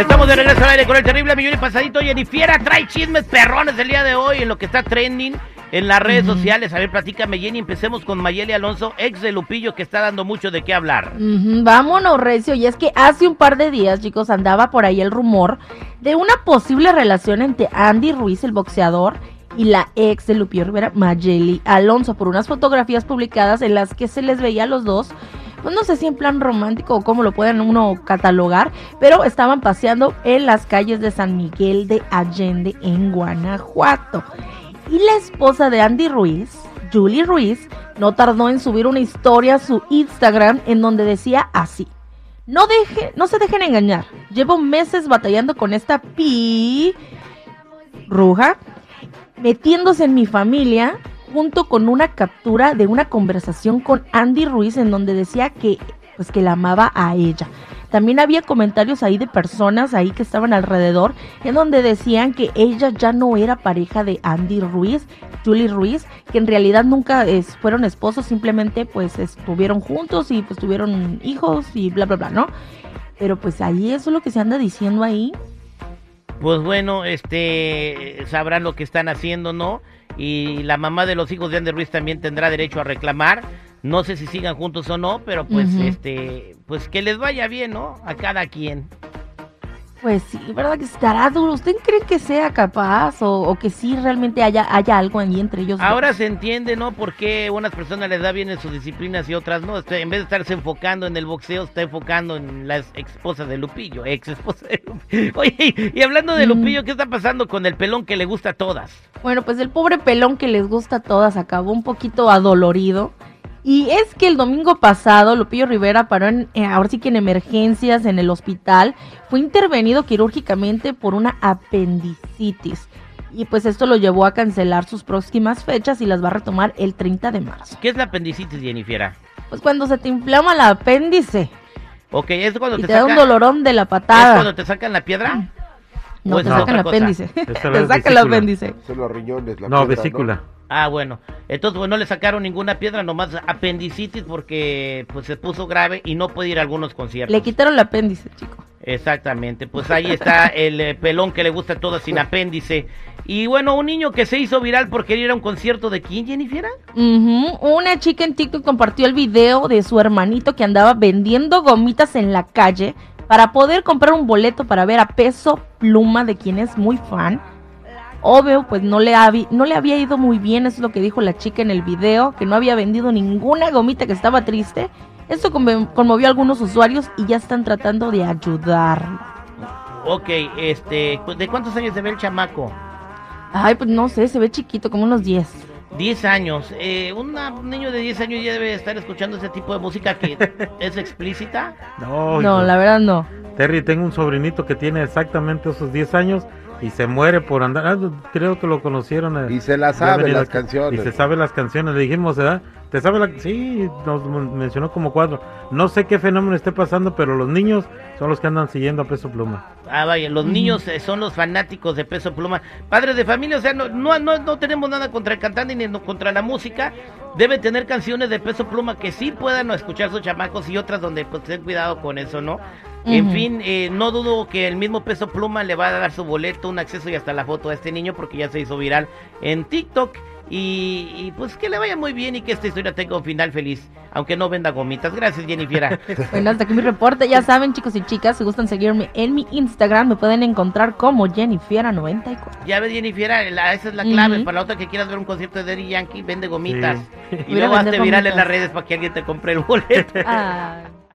Estamos de regreso al aire con el terrible millón y pasadito. Jennifiera trae chismes perrones el día de hoy en lo que está trending en las redes sociales. A ver, platícame, Jenny. Empecemos con Mayeli Alonso, ex de Lupillo, que está dando mucho de qué hablar. Ujú, Vámonos, Recio. Y es que hace un par de días, chicos, andaba por ahí el rumor de una posible relación entre Andy Ruiz, el boxeador, y la ex de Lupillo Rivera, Mayeli Alonso, por unas fotografías publicadas en las que se les veía a los dos. Pues no sé si en plan romántico o cómo lo pueden uno catalogar, pero estaban paseando en las calles de San Miguel de Allende en Guanajuato. Y la esposa de Andy Ruiz, Julie Ruiz, no tardó en subir una historia a su Instagram en donde decía así. No, deje, no se dejen engañar. Llevo meses batallando con esta pi ruja, metiéndose en mi familia, junto con una captura de una conversación con Andy Ruiz en donde decía que, pues, que la amaba a ella. También había comentarios ahí de personas ahí que estaban alrededor en donde decían que ella ya no era pareja de Andy Ruiz, Julie Ruiz, que en realidad nunca es- fueron esposos, simplemente pues estuvieron juntos y pues tuvieron hijos y bla bla bla, ¿no? Pero pues ahí eso es lo que se anda diciendo ahí. Pues bueno, este, sabrán lo que están haciendo, ¿no? Y la mamá de los hijos de Andy Ruiz también tendrá derecho a reclamar. No sé si sigan juntos o no, pero pues, este, pues que les vaya bien, ¿no? A cada quien. Pues sí, ¿verdad que estará duro? ¿Usted cree que sea capaz o, o que sí realmente haya, haya algo ahí entre ellos? dos? Ahora se entiende, ¿no? Por qué unas personas les da bien en sus disciplinas y otras no. Este, en vez de estarse enfocando en el boxeo, está enfocando en la ex esposa de Lupillo, ex esposa de Lupillo. Oye, y hablando de Mm. Lupillo, ¿qué está pasando con el pelón que le gusta a todas? Bueno, pues el pobre pelón que les gusta a todas acabó un poquito adolorido. Y es que el domingo pasado Lupillo Rivera paró en, eh, ahora sí que en emergencias en el hospital. Fue intervenido quirúrgicamente por una apendicitis. Y pues esto lo llevó a cancelar sus próximas fechas y las va a retomar el 30 de marzo. ¿Qué es la apendicitis, Jennifer? Pues cuando se te inflama el apéndice Ok, es cuando y te, te da un dolorón de la ¿Es patada. cuando te sacan la piedra? No, ¿O te es sacan el apéndice. Te sacan el apéndice. Son los riñones, la No, piedra, vesícula. Ah, bueno. Entonces, pues no le sacaron ninguna piedra, nomás apendicitis porque pues se puso grave y no puede ir a algunos conciertos. Le quitaron el apéndice, chico. Exactamente, pues ahí está el eh, pelón que le gusta todo sin apéndice. Y bueno, un niño que se hizo viral por querer ir a un concierto de quién, Jennifer? Ujú, Una chica en TikTok compartió el video de su hermanito que andaba vendiendo gomitas en la calle para poder comprar un boleto para ver a Peso Pluma, de quien es muy fan. Obvio, pues no le, habi- no le había ido muy bien, eso es lo que dijo la chica en el video, que no había vendido ninguna gomita, que estaba triste. Esto conmo- conmovió a algunos usuarios y ya están tratando de ayudarlo. Ok, este, pues, ¿de cuántos años se ve el chamaco? Ay, pues no sé, se ve chiquito, como unos 10. 10 años. Eh, una- un niño de 10 años ya debe estar escuchando ese tipo de música que es explícita. No, No, la verdad no. Terry, tengo un sobrinito que tiene exactamente esos 10 años y se muere por andar. ah, creo que lo conocieron. eh, Y se la sabe las aquí. canciones. Y se sabe las canciones. Le dijimos, ¿verdad? ¿Te sabe la.? Sí, nos men- mencionó como cuatro. No sé qué fenómeno esté pasando, pero los niños son los que andan siguiendo a peso pluma. Ah, vaya, los niños eh, son los fanáticos de Peso Pluma. Padres de familia, o sea, no, no, no, no tenemos nada contra el cantante ni no- contra la música. Debe tener canciones de Peso Pluma que sí puedan escuchar sus chamacos y otras donde pues ten cuidado con eso, ¿no? En fin, eh, no dudo que el mismo Peso Pluma le va a dar su boleto, un acceso y hasta la foto a este niño porque ya se hizo viral en TikTok. Y, y, pues que le vaya muy bien y que esta historia tenga un final feliz, aunque no venda gomitas. Gracias, Jennifer. Bueno, hasta aquí mi reporte. Ya saben, chicos y chicas, si gustan seguirme en mi Instagram, me pueden encontrar como Jennifiera94. Ya ves, Jennifer, la- esa es la clave. Para la otra que quieras ver un concierto de Daddy Yankee, vende gomitas. Sí. Y luego hazte viral en las redes para que alguien te compre el boleto. Ah.